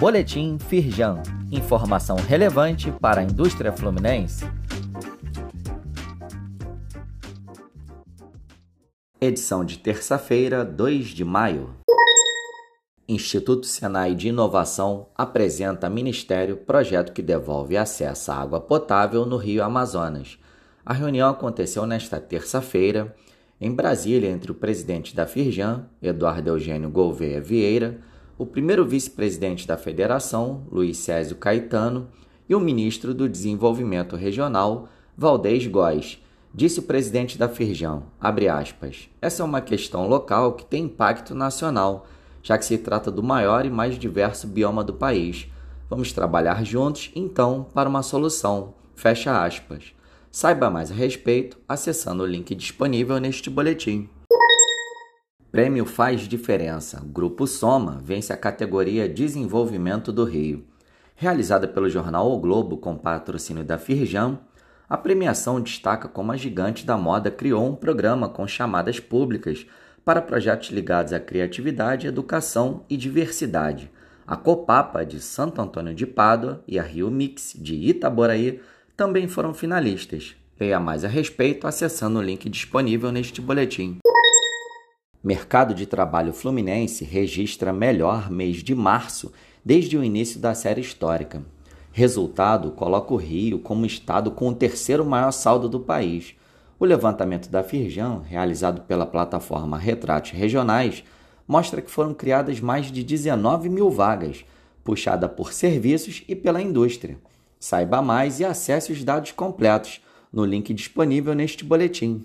Boletim Firjan. Informação relevante para a indústria fluminense. Edição de terça-feira, 2 de maio. Instituto Senai de Inovação apresenta a Ministério projeto que devolve acesso à água potável no Rio Amazonas. A reunião aconteceu nesta terça-feira em Brasília entre o presidente da Firjan, Eduardo Eugênio Gouveia Vieira, o primeiro vice-presidente da federação, Luiz Césio Caetano, e o ministro do Desenvolvimento Regional, Valdez Góes, disse o presidente da Firjan, aspas, essa é uma questão local que tem impacto nacional, já que se trata do maior e mais diverso bioma do país. Vamos trabalhar juntos, então, para uma solução. Fecha aspas. Saiba mais a respeito acessando o link disponível neste boletim. Prêmio Faz Diferença. Grupo Soma vence a categoria Desenvolvimento do Rio. Realizada pelo jornal O Globo com patrocínio da Firjan, a premiação destaca como a gigante da moda criou um programa com chamadas públicas para projetos ligados à criatividade, educação e diversidade. A Copapa de Santo Antônio de Pádua e a Rio Mix de Itaboraí também foram finalistas. Leia mais a respeito acessando o link disponível neste boletim. Mercado de trabalho fluminense registra melhor mês de março desde o início da série histórica. Resultado coloca o Rio como estado com o terceiro maior saldo do país, o levantamento da Firjan, realizado pela plataforma Retratos Regionais, mostra que foram criadas mais de 19 mil vagas, puxada por serviços e pela indústria. Saiba mais e acesse os dados completos no link disponível neste boletim.